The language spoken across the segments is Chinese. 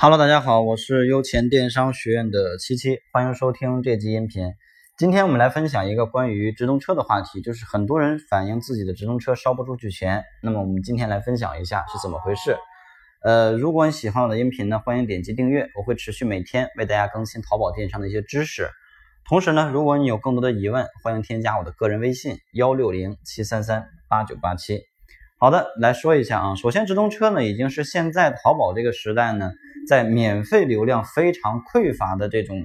Hello，大家好，我是优钱电商学院的七七，欢迎收听这期音频。今天我们来分享一个关于直通车的话题，就是很多人反映自己的直通车烧不出去钱。那么我们今天来分享一下是怎么回事。呃，如果你喜欢我的音频呢，欢迎点击订阅，我会持续每天为大家更新淘宝电商的一些知识。同时呢，如果你有更多的疑问，欢迎添加我的个人微信幺六零七三三八九八七。好的，来说一下啊。首先，直通车呢，已经是现在淘宝这个时代呢，在免费流量非常匮乏的这种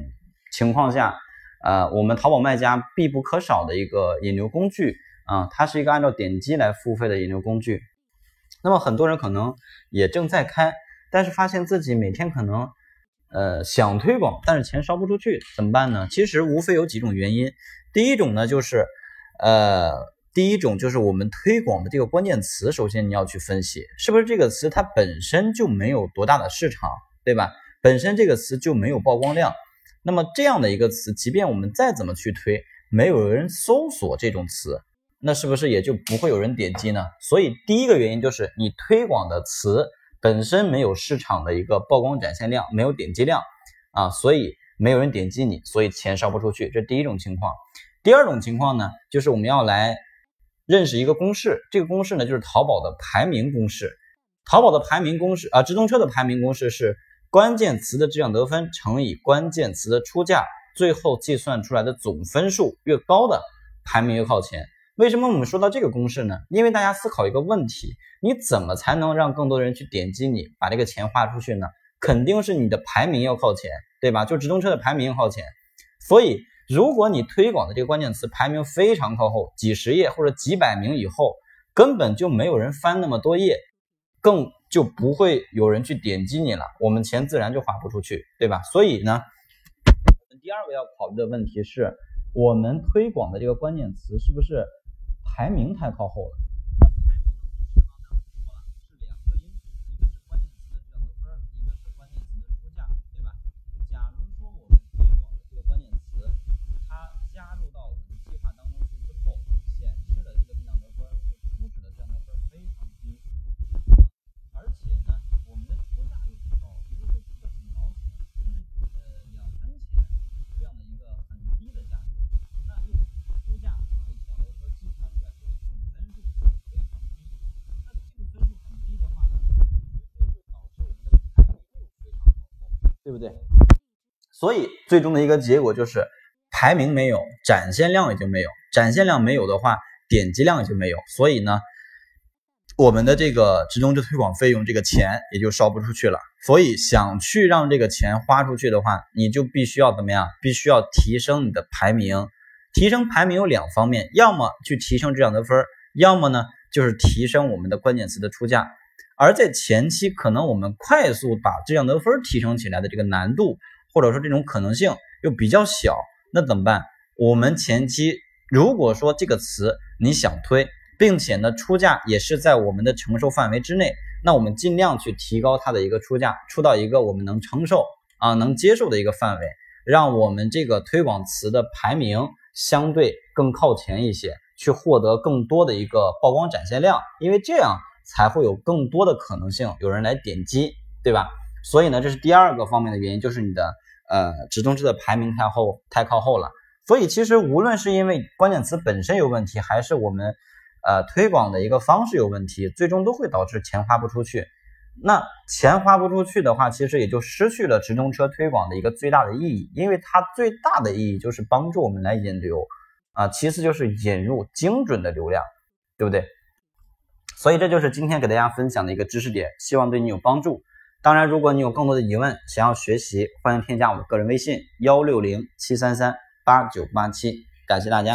情况下，呃，我们淘宝卖家必不可少的一个引流工具啊。它是一个按照点击来付费的引流工具。那么很多人可能也正在开，但是发现自己每天可能呃想推广，但是钱烧不出去，怎么办呢？其实无非有几种原因。第一种呢，就是呃。第一种就是我们推广的这个关键词，首先你要去分析，是不是这个词它本身就没有多大的市场，对吧？本身这个词就没有曝光量，那么这样的一个词，即便我们再怎么去推，没有人搜索这种词，那是不是也就不会有人点击呢？所以第一个原因就是你推广的词本身没有市场的一个曝光展现量，没有点击量啊，所以没有人点击你，所以钱烧不出去，这第一种情况。第二种情况呢，就是我们要来。认识一个公式，这个公式呢就是淘宝的排名公式。淘宝的排名公式啊，直通车的排名公式是关键词的质量得分乘以关键词的出价，最后计算出来的总分数越高的排名越靠前。为什么我们说到这个公式呢？因为大家思考一个问题：你怎么才能让更多人去点击你，把这个钱花出去呢？肯定是你的排名要靠前，对吧？就直通车的排名要靠前，所以。如果你推广的这个关键词排名非常靠后，几十页或者几百名以后，根本就没有人翻那么多页，更就不会有人去点击你了，我们钱自然就花不出去，对吧？所以呢，第二个要考虑的问题是，我们推广的这个关键词是不是排名太靠后了？对不对？所以最终的一个结果就是排名没有，展现量也就没有。展现量没有的话，点击量也就没有。所以呢，我们的这个直通车推广费用这个钱也就烧不出去了。所以想去让这个钱花出去的话，你就必须要怎么样？必须要提升你的排名。提升排名有两方面，要么去提升这样的分，要么呢就是提升我们的关键词的出价。而在前期，可能我们快速把质量得分提升起来的这个难度，或者说这种可能性又比较小，那怎么办？我们前期如果说这个词你想推，并且呢出价也是在我们的承受范围之内，那我们尽量去提高它的一个出价，出到一个我们能承受啊能接受的一个范围，让我们这个推广词的排名相对更靠前一些，去获得更多的一个曝光展现量，因为这样。才会有更多的可能性有人来点击，对吧？所以呢，这是第二个方面的原因，就是你的呃直通车的排名太后太靠后了。所以其实无论是因为关键词本身有问题，还是我们呃推广的一个方式有问题，最终都会导致钱花不出去。那钱花不出去的话，其实也就失去了直通车推广的一个最大的意义，因为它最大的意义就是帮助我们来引流啊，其次就是引入精准的流量，对不对？所以这就是今天给大家分享的一个知识点，希望对你有帮助。当然，如果你有更多的疑问，想要学习，欢迎添加我的个人微信幺六零七三三八九八七。感谢大家。